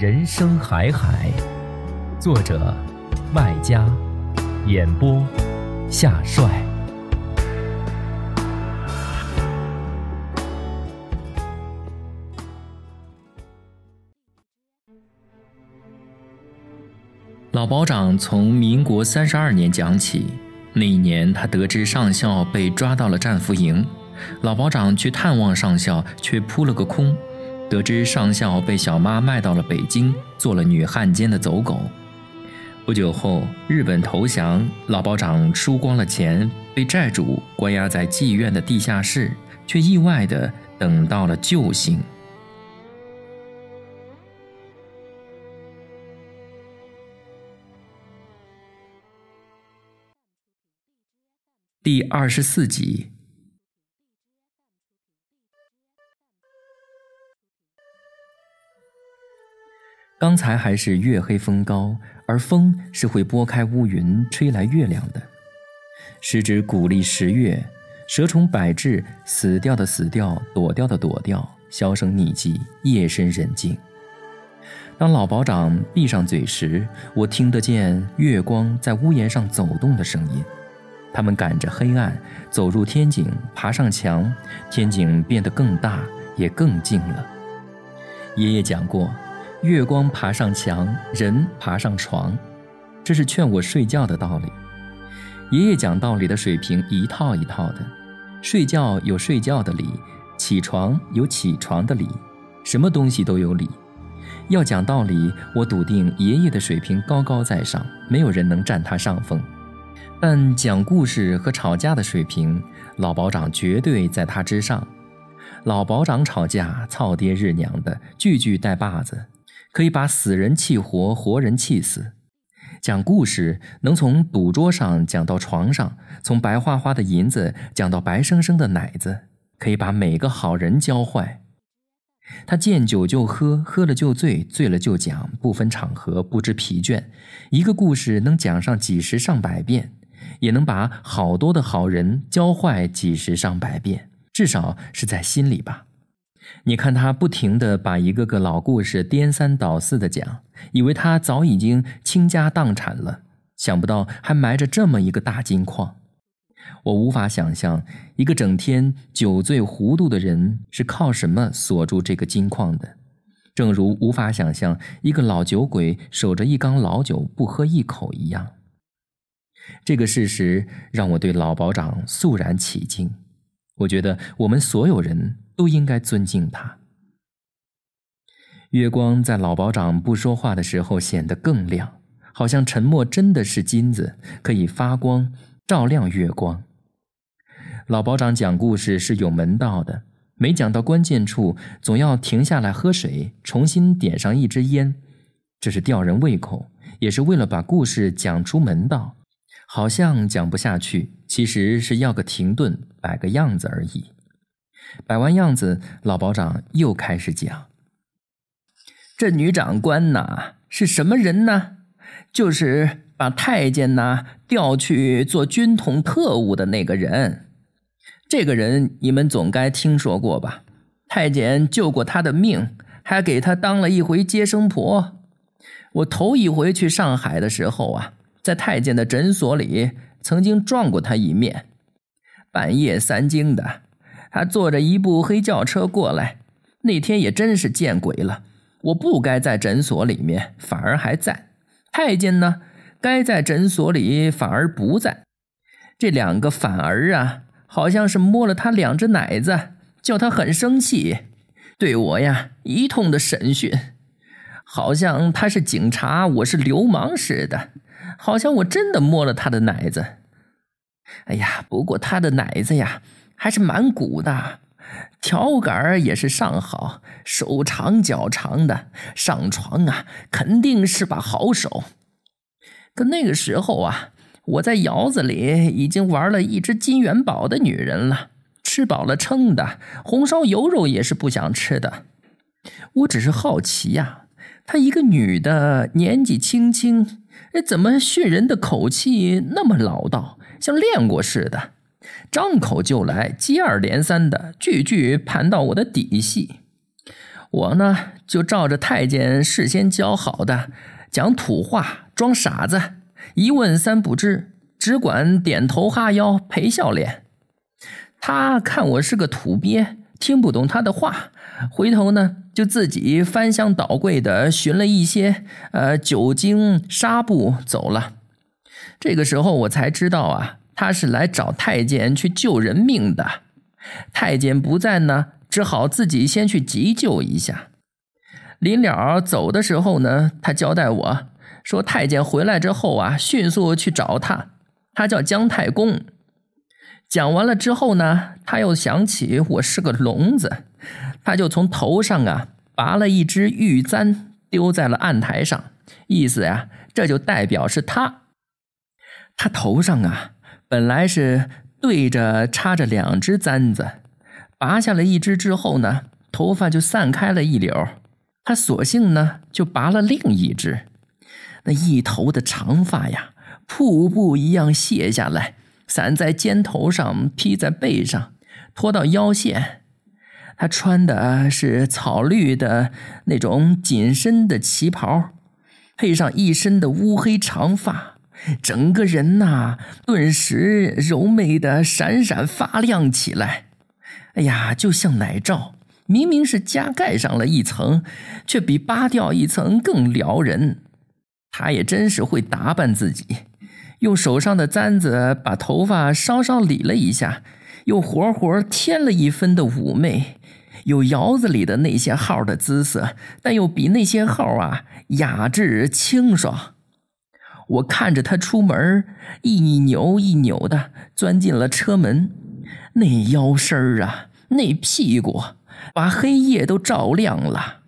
人生海海，作者麦家，演播夏帅。老保长从民国三十二年讲起，那一年他得知上校被抓到了战俘营，老保长去探望上校，却扑了个空。得知上校被小妈卖到了北京，做了女汉奸的走狗。不久后，日本投降，老保长输光了钱，被债主关押在妓院的地下室，却意外的等到了救星。第二十四集。刚才还是月黑风高，而风是会拨开乌云吹来月亮的。时值古历十月，蛇虫百至，死掉的死掉，躲掉的躲掉，销声匿迹，夜深人静。当老保长闭上嘴时，我听得见月光在屋檐上走动的声音。他们赶着黑暗走入天井，爬上墙，天井变得更大，也更静了。爷爷讲过。月光爬上墙，人爬上床，这是劝我睡觉的道理。爷爷讲道理的水平一套一套的，睡觉有睡觉的理，起床有起床的理，什么东西都有理。要讲道理，我笃定爷爷的水平高高在上，没有人能占他上风。但讲故事和吵架的水平，老保长绝对在他之上。老保长吵架，操爹日娘的，句句带把子。可以把死人气活，活人气死。讲故事能从赌桌上讲到床上，从白花花的银子讲到白生生的奶子，可以把每个好人教坏。他见酒就喝，喝了就醉，醉了就讲，不分场合，不知疲倦。一个故事能讲上几十上百遍，也能把好多的好人教坏几十上百遍，至少是在心里吧。你看他不停地把一个个老故事颠三倒四的讲，以为他早已经倾家荡产了，想不到还埋着这么一个大金矿。我无法想象一个整天酒醉糊涂的人是靠什么锁住这个金矿的，正如无法想象一个老酒鬼守着一缸老酒不喝一口一样。这个事实让我对老保长肃然起敬。我觉得我们所有人。都应该尊敬他。月光在老保长不说话的时候显得更亮，好像沉默真的是金子，可以发光，照亮月光。老保长讲故事是有门道的，每讲到关键处，总要停下来喝水，重新点上一支烟，这是吊人胃口，也是为了把故事讲出门道。好像讲不下去，其实是要个停顿，摆个样子而已。摆完样子，老保长又开始讲：“这女长官呐，是什么人呢？就是把太监呐调去做军统特务的那个人。这个人你们总该听说过吧？太监救过他的命，还给他当了一回接生婆。我头一回去上海的时候啊，在太监的诊所里曾经撞过他一面，半夜三更的。”他坐着一部黑轿车过来，那天也真是见鬼了。我不该在诊所里面，反而还在；太监呢，该在诊所里，反而不在。这两个反而啊，好像是摸了他两只奶子，叫他很生气，对我呀一通的审讯，好像他是警察，我是流氓似的，好像我真的摸了他的奶子。哎呀，不过他的奶子呀，还是蛮鼓的。条杆也是上好，手长脚长的，上床啊肯定是把好手。可那个时候啊，我在窑子里已经玩了一只金元宝的女人了，吃饱了撑的，红烧油肉也是不想吃的。我只是好奇呀，她一个女的，年纪轻轻，怎么训人的口气那么老道，像练过似的？张口就来，接二连三的，句句盘到我的底细。我呢，就照着太监事先教好的，讲土话，装傻子，一问三不知，只管点头哈腰，陪笑脸。他看我是个土鳖，听不懂他的话，回头呢，就自己翻箱倒柜的寻了一些呃酒精纱布走了。这个时候我才知道啊。他是来找太监去救人命的，太监不在呢，只好自己先去急救一下。临了走的时候呢，他交代我说，太监回来之后啊，迅速去找他，他叫姜太公。讲完了之后呢，他又想起我是个聋子，他就从头上啊拔了一只玉簪，丢在了案台上，意思呀，这就代表是他，他头上啊。本来是对着插着两只簪子，拔下了一只之后呢，头发就散开了一绺。他索性呢就拔了另一只，那一头的长发呀，瀑布一样卸下来，散在肩头上，披在背上，拖到腰线。他穿的是草绿的那种紧身的旗袍，配上一身的乌黑长发。整个人呐，顿时柔媚的闪闪发亮起来。哎呀，就像奶罩，明明是加盖上了一层，却比扒掉一层更撩人。他也真是会打扮自己，用手上的簪子把头发稍稍理了一下，又活活添了一分的妩媚，有窑子里的那些号的姿色，但又比那些号啊雅致清爽。我看着他出门，一扭一扭的钻进了车门，那腰身儿啊，那屁股，把黑夜都照亮了。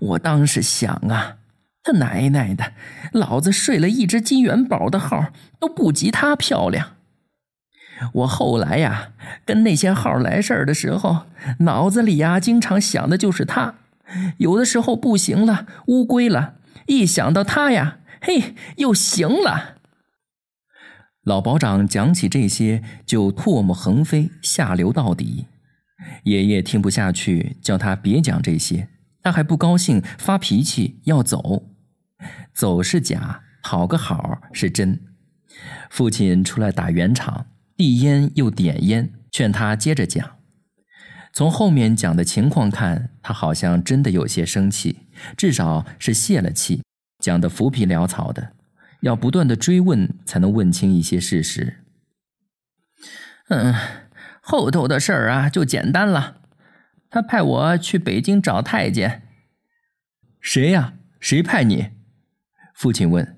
我当时想啊，他奶奶的，老子睡了一只金元宝的号，都不及他漂亮。我后来呀，跟那些号来事儿的时候，脑子里呀，经常想的就是他。有的时候不行了，乌龟了，一想到他呀。嘿，又行了。老保长讲起这些就唾沫横飞，下流到底。爷爷听不下去，叫他别讲这些。他还不高兴，发脾气要走。走是假，讨个好是真。父亲出来打圆场，递烟又点烟，劝他接着讲。从后面讲的情况看，他好像真的有些生气，至少是泄了气。讲的浮皮潦草的，要不断的追问才能问清一些事实。嗯，后头的事儿啊就简单了。他派我去北京找太监。谁呀？谁派你？父亲问。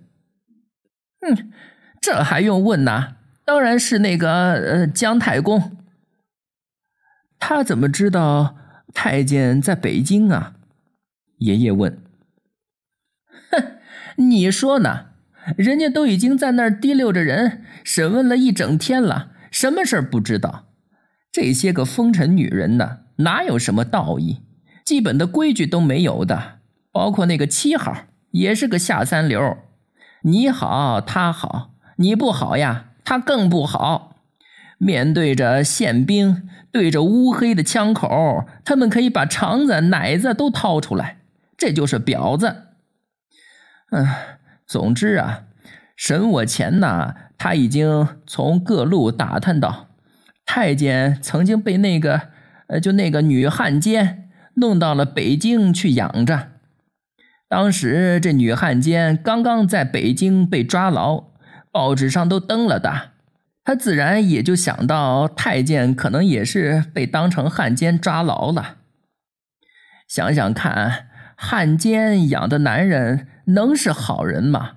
嗯，这还用问呐？当然是那个呃姜太公。他怎么知道太监在北京啊？爷爷问。你说呢？人家都已经在那儿提溜着人审问了一整天了，什么事儿不知道？这些个风尘女人呢，哪有什么道义？基本的规矩都没有的。包括那个七号，也是个下三流。你好，他好；你不好呀，他更不好。面对着宪兵，对着乌黑的枪口，他们可以把肠子、奶子都掏出来。这就是婊子。嗯，总之啊，审我前呢，他已经从各路打探到，太监曾经被那个，呃，就那个女汉奸弄到了北京去养着，当时这女汉奸刚刚在北京被抓牢，报纸上都登了的。他自然也就想到太监可能也是被当成汉奸抓牢了。想想看，汉奸养的男人能是好人吗？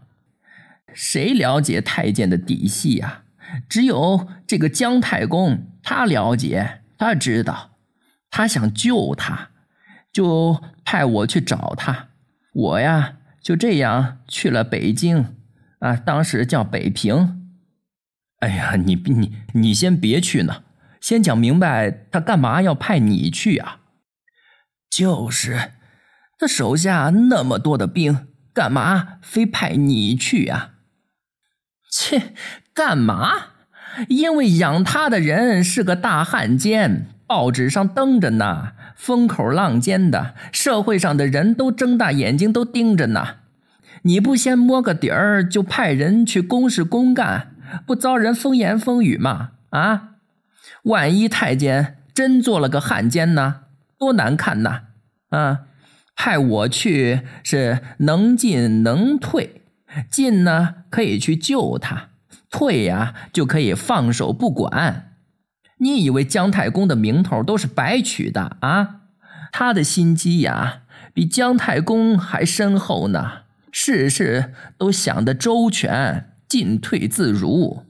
谁了解太监的底细呀？只有这个姜太公，他了解，他知道，他想救他，就派我去找他。我呀，就这样去了北京，啊，当时叫北平。哎呀，你你你先别去呢，先讲明白，他干嘛要派你去啊？就是，他手下那么多的兵，干嘛非派你去呀？切，干嘛？因为养他的人是个大汉奸，报纸上登着呢，风口浪尖的，社会上的人都睁大眼睛都盯着呢。你不先摸个底儿，就派人去公事公干。不遭人风言风语吗？啊，万一太监真做了个汉奸呢？多难看呐！啊，派我去是能进能退，进呢可以去救他，退呀就可以放手不管。你以为姜太公的名头都是白取的啊？他的心机呀，比姜太公还深厚呢，事事都想得周全。进退自如。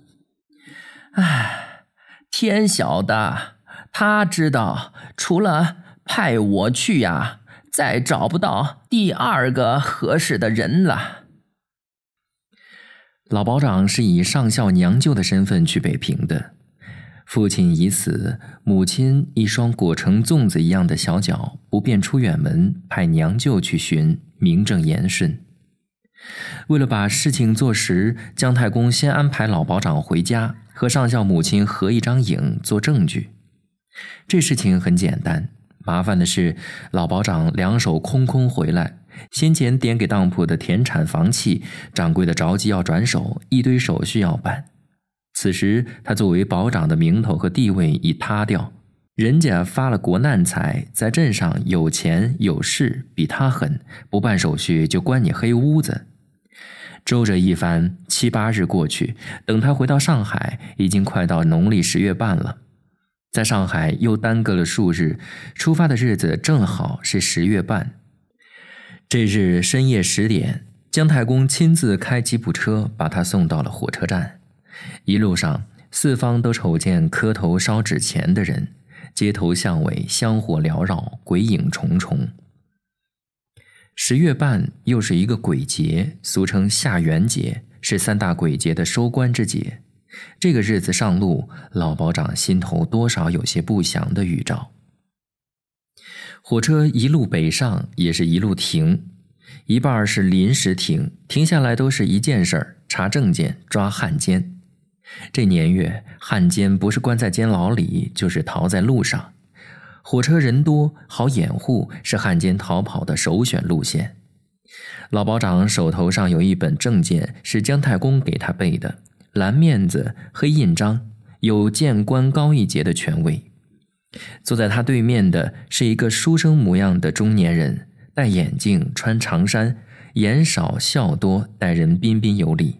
唉，天晓得，他知道，除了派我去呀，再找不到第二个合适的人了。老保长是以上校娘舅的身份去北平的，父亲已死，母亲一双裹成粽子一样的小脚不便出远门，派娘舅去寻，名正言顺。为了把事情做实，姜太公先安排老保长回家和上校母亲合一张影做证据。这事情很简单，麻烦的是老保长两手空空回来，先前点给当铺的田产房契，掌柜的着急要转手，一堆手续要办。此时他作为保长的名头和地位已塌掉，人家发了国难财，在镇上有钱有势，比他狠，不办手续就关你黑屋子。周折一番，七八日过去，等他回到上海，已经快到农历十月半了。在上海又耽搁了数日，出发的日子正好是十月半。这日深夜十点，姜太公亲自开吉普车把他送到了火车站。一路上，四方都瞅见磕头烧纸钱的人，街头巷尾香火缭绕，鬼影重重。十月半又是一个鬼节，俗称下元节，是三大鬼节的收官之节。这个日子上路，老保长心头多少有些不祥的预兆。火车一路北上，也是一路停，一半是临时停，停下来都是一件事儿：查证件、抓汉奸。这年月，汉奸不是关在监牢里，就是逃在路上。火车人多，好掩护，是汉奸逃跑的首选路线。老保长手头上有一本证件，是姜太公给他背的，蓝面子，黑印章，有谏官高一截的权威。坐在他对面的是一个书生模样的中年人，戴眼镜，穿长衫，言少笑多，待人彬彬有礼。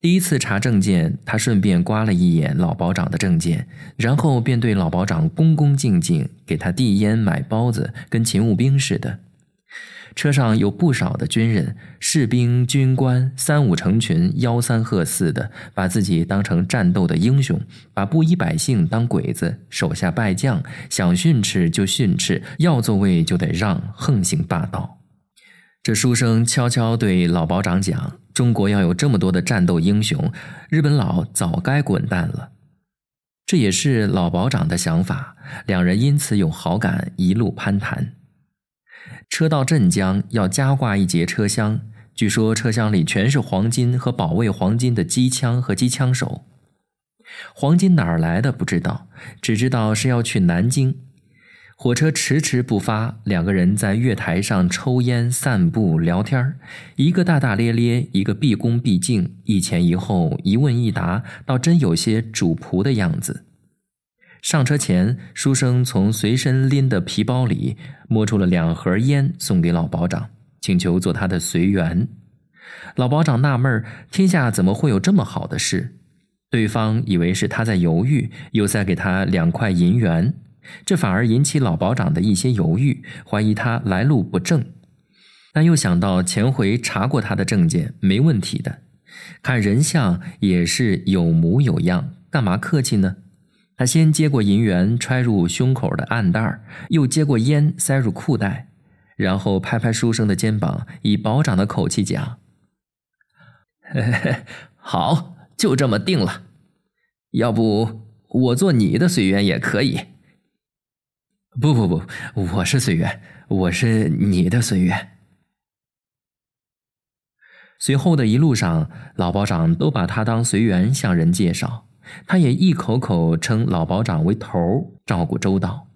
第一次查证件，他顺便刮了一眼老保长的证件，然后便对老保长恭恭敬敬，给他递烟买包子，跟勤务兵似的。车上有不少的军人、士兵、军官，三五成群，吆三喝四的，把自己当成战斗的英雄，把布衣百姓当鬼子，手下败将，想训斥就训斥，要座位就得让，横行霸道。这书生悄悄对老保长讲。中国要有这么多的战斗英雄，日本佬早该滚蛋了。这也是老保长的想法，两人因此有好感，一路攀谈。车到镇江，要加挂一节车厢，据说车厢里全是黄金和保卫黄金的机枪和机枪手。黄金哪儿来的不知道，只知道是要去南京。火车迟迟不发，两个人在月台上抽烟、散步、聊天一个大大咧咧，一个毕恭毕敬，一前一后，一问一答，倒真有些主仆的样子。上车前，书生从随身拎的皮包里摸出了两盒烟，送给老保长。请求做他的随员。老保长纳闷天下怎么会有这么好的事？对方以为是他在犹豫，又塞给他两块银元，这反而引起老保长的一些犹豫，怀疑他来路不正。但又想到前回查过他的证件，没问题的，看人像也是有模有样，干嘛客气呢？他先接过银元，揣入胸口的暗袋又接过烟，塞入裤袋，然后拍拍书生的肩膀，以保长的口气讲：“ 好，就这么定了。要不我做你的随员也可以。”“不不不，我是随员，我是你的随员。”随后的一路上，老保长都把他当随员向人介绍。他也一口口称老保长为头儿，照顾周到。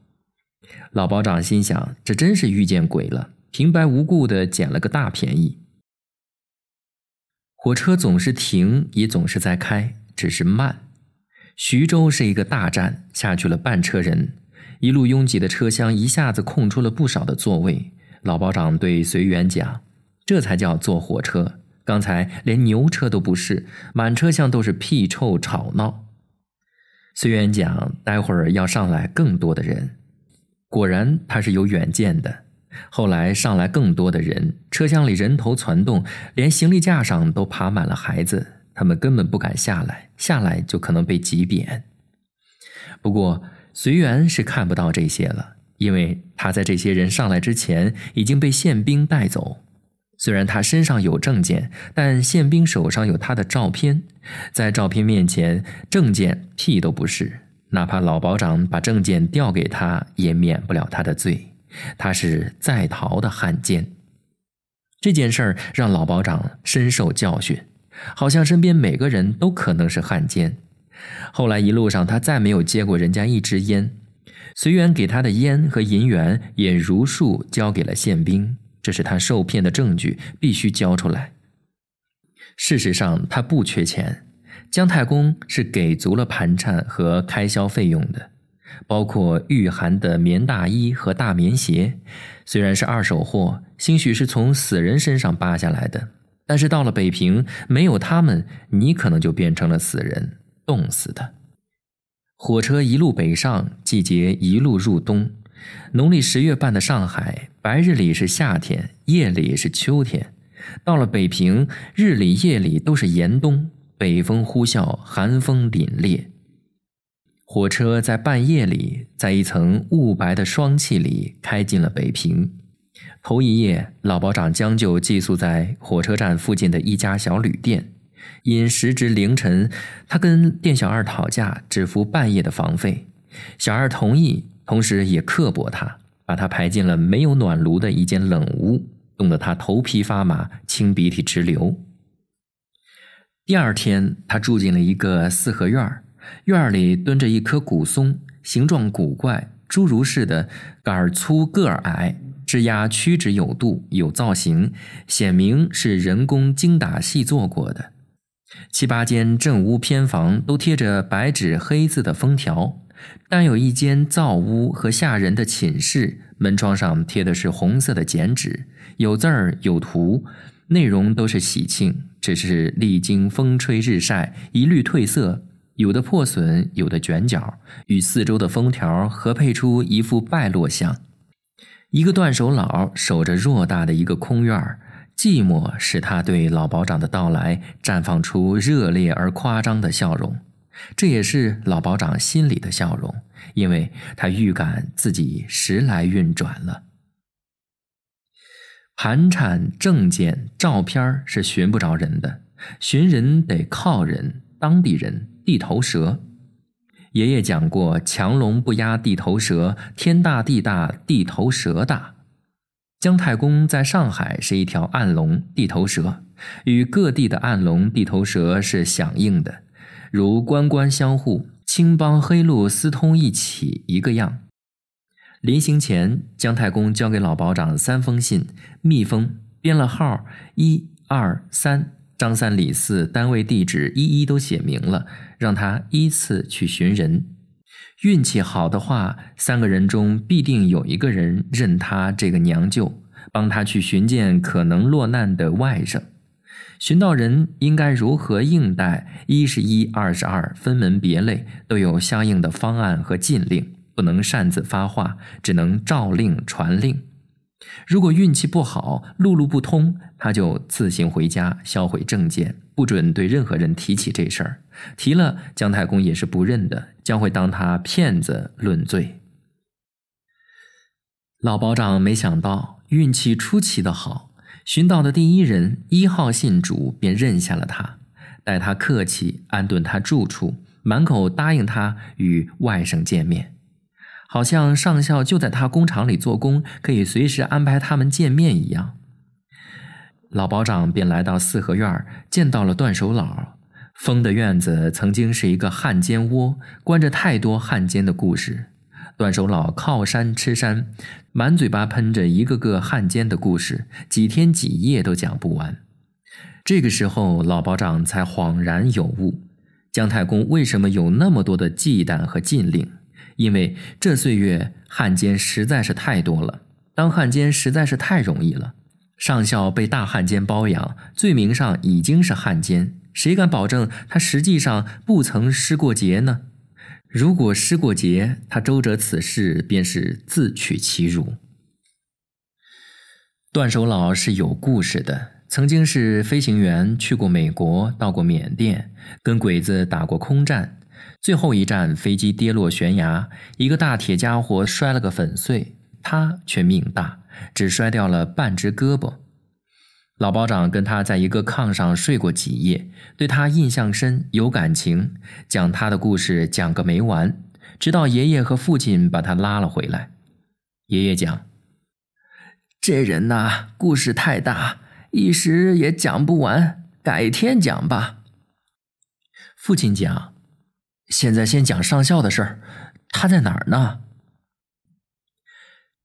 老保长心想：这真是遇见鬼了，平白无故的捡了个大便宜。火车总是停，也总是在开，只是慢。徐州是一个大站，下去了半车人，一路拥挤的车厢一下子空出了不少的座位。老保长对随员讲：“这才叫坐火车。”刚才连牛车都不是，满车厢都是屁臭吵闹。随缘讲，待会儿要上来更多的人。果然，他是有远见的。后来上来更多的人，车厢里人头攒动，连行李架上都爬满了孩子，他们根本不敢下来，下来就可能被挤扁。不过，随缘是看不到这些了，因为他在这些人上来之前已经被宪兵带走。虽然他身上有证件，但宪兵手上有他的照片，在照片面前，证件屁都不是。哪怕老保长把证件调给他，也免不了他的罪。他是在逃的汉奸。这件事儿让老保长深受教训，好像身边每个人都可能是汉奸。后来一路上，他再没有接过人家一支烟，随缘给他的烟和银元也如数交给了宪兵。这是他受骗的证据，必须交出来。事实上，他不缺钱，姜太公是给足了盘缠和开销费用的，包括御寒的棉大衣和大棉鞋。虽然是二手货，兴许是从死人身上扒下来的，但是到了北平，没有他们，你可能就变成了死人，冻死的。火车一路北上，季节一路入冬。农历十月半的上海，白日里是夏天，夜里是秋天。到了北平，日里夜里都是严冬，北风呼啸，寒风凛冽。火车在半夜里，在一层雾白的霜气里开进了北平。头一夜，老保长将就寄宿在火车站附近的一家小旅店，因时值凌晨，他跟店小二讨价，只付半夜的房费。小二同意。同时也刻薄他，把他排进了没有暖炉的一间冷屋，冻得他头皮发麻，清鼻涕直流。第二天，他住进了一个四合院院里蹲着一棵古松，形状古怪，侏儒似的，杆儿粗，个儿矮，枝丫曲直有度，有造型，显明是人工精打细做过的。七八间正屋偏房都贴着白纸黑字的封条。但有一间灶屋和下人的寝室，门窗上贴的是红色的剪纸，有字儿有图，内容都是喜庆，只是历经风吹日晒，一律褪色，有的破损，有的卷角，与四周的封条合配出一副败落相。一个断手佬守着偌大的一个空院儿，寂寞使他对老保长的到来绽放出热烈而夸张的笑容。这也是老保长心里的笑容，因为他预感自己时来运转了。盘缠、证件、照片是寻不着人的，寻人得靠人，当地人，地头蛇。爷爷讲过：“强龙不压地头蛇，天大地大，地头蛇大。”姜太公在上海是一条暗龙，地头蛇，与各地的暗龙、地头蛇是响应的。如官官相护，青帮黑路私通一起，一个样。临行前，姜太公交给老保长三封信，密封，编了号，一二三，张三李四，单位地址一一都写明了，让他依次去寻人。运气好的话，三个人中必定有一个人认他这个娘舅；帮他去寻见可能落难的外甥。寻到人应该如何应待？一是一，二是二，分门别类，都有相应的方案和禁令，不能擅自发话，只能诏令传令。如果运气不好，路路不通，他就自行回家，销毁证件，不准对任何人提起这事儿。提了，姜太公也是不认的，将会当他骗子论罪。老保长没想到运气出奇的好，寻到的第一人一号信主，便认下了他，待他客气，安顿他住处，满口答应他与外甥见面。好像上校就在他工厂里做工，可以随时安排他们见面一样。老保长便来到四合院，见到了段守老。封的院子曾经是一个汉奸窝，关着太多汉奸的故事。段守老靠山吃山，满嘴巴喷着一个个汉奸的故事，几天几夜都讲不完。这个时候，老保长才恍然有悟：姜太公为什么有那么多的忌惮和禁令？因为这岁月汉奸实在是太多了，当汉奸实在是太容易了。上校被大汉奸包养，罪名上已经是汉奸，谁敢保证他实际上不曾失过节呢？如果失过节，他周折此事便是自取其辱。段守老是有故事的，曾经是飞行员，去过美国，到过缅甸，跟鬼子打过空战。最后一站，飞机跌落悬崖，一个大铁家伙摔了个粉碎，他却命大，只摔掉了半只胳膊。老保长跟他在一个炕上睡过几夜，对他印象深，有感情，讲他的故事讲个没完，直到爷爷和父亲把他拉了回来。爷爷讲：“这人呐，故事太大，一时也讲不完，改天讲吧。”父亲讲。现在先讲上校的事儿，他在哪儿呢？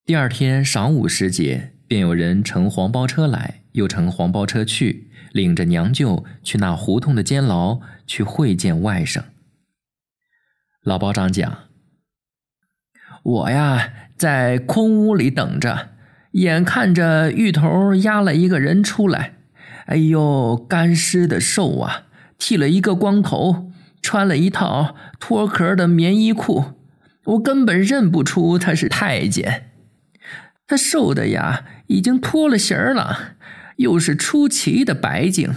第二天晌午时节，便有人乘黄包车来，又乘黄包车去，领着娘舅去那胡同的监牢去会见外甥。老包长讲：“我呀，在空屋里等着，眼看着狱头押了一个人出来，哎呦，干尸的瘦啊，剃了一个光头。”穿了一套脱壳的棉衣裤，我根本认不出他是太监。他瘦的呀，已经脱了形儿了，又是出奇的白净，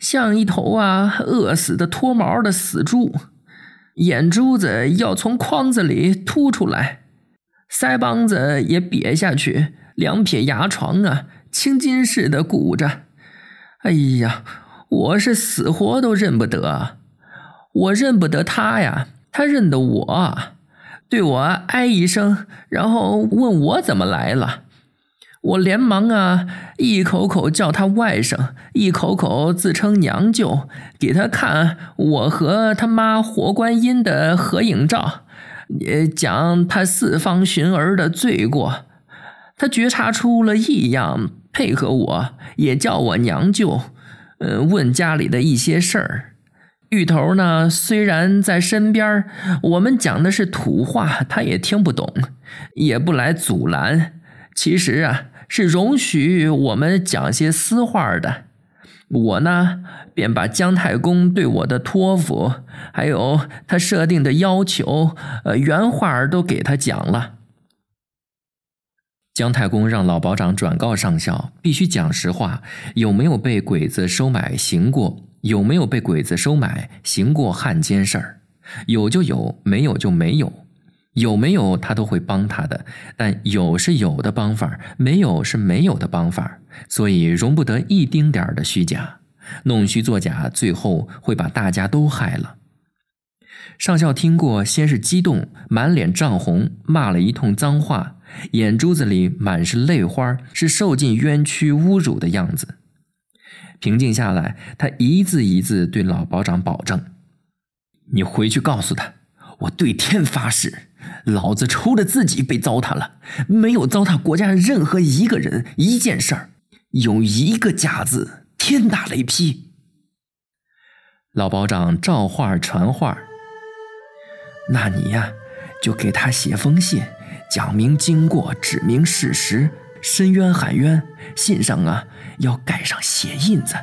像一头啊饿死的脱毛的死猪，眼珠子要从筐子里凸出来，腮帮子也瘪下去，两撇牙床啊青筋似的鼓着。哎呀，我是死活都认不得。我认不得他呀，他认得我，对我哎一声，然后问我怎么来了。我连忙啊，一口口叫他外甥，一口口自称娘舅，给他看我和他妈活观音的合影照，也讲他四方寻儿的罪过。他觉察出了异样，配合我，也叫我娘舅，嗯，问家里的一些事儿。芋头呢？虽然在身边，我们讲的是土话，他也听不懂，也不来阻拦。其实啊，是容许我们讲些私话的。我呢，便把姜太公对我的托付，还有他设定的要求，呃，原话都给他讲了。姜太公让老保长转告上校，必须讲实话，有没有被鬼子收买行过？有没有被鬼子收买行过汉奸事儿？有就有，没有就没有。有没有他都会帮他的，但有是有的帮法，没有是没有的帮法，所以容不得一丁点儿的虚假，弄虚作假，最后会把大家都害了。上校听过，先是激动，满脸涨红，骂了一通脏话，眼珠子里满是泪花，是受尽冤屈侮辱的样子。平静下来，他一字一字对老保长保证：“你回去告诉他，我对天发誓，老子除了自己被糟蹋了，没有糟蹋国家任何一个人一件事儿，有一个假字，天打雷劈。”老保长照话传话：“那你呀，就给他写封信，讲明经过，指明事实。”深渊喊冤，信上啊要盖上血印子。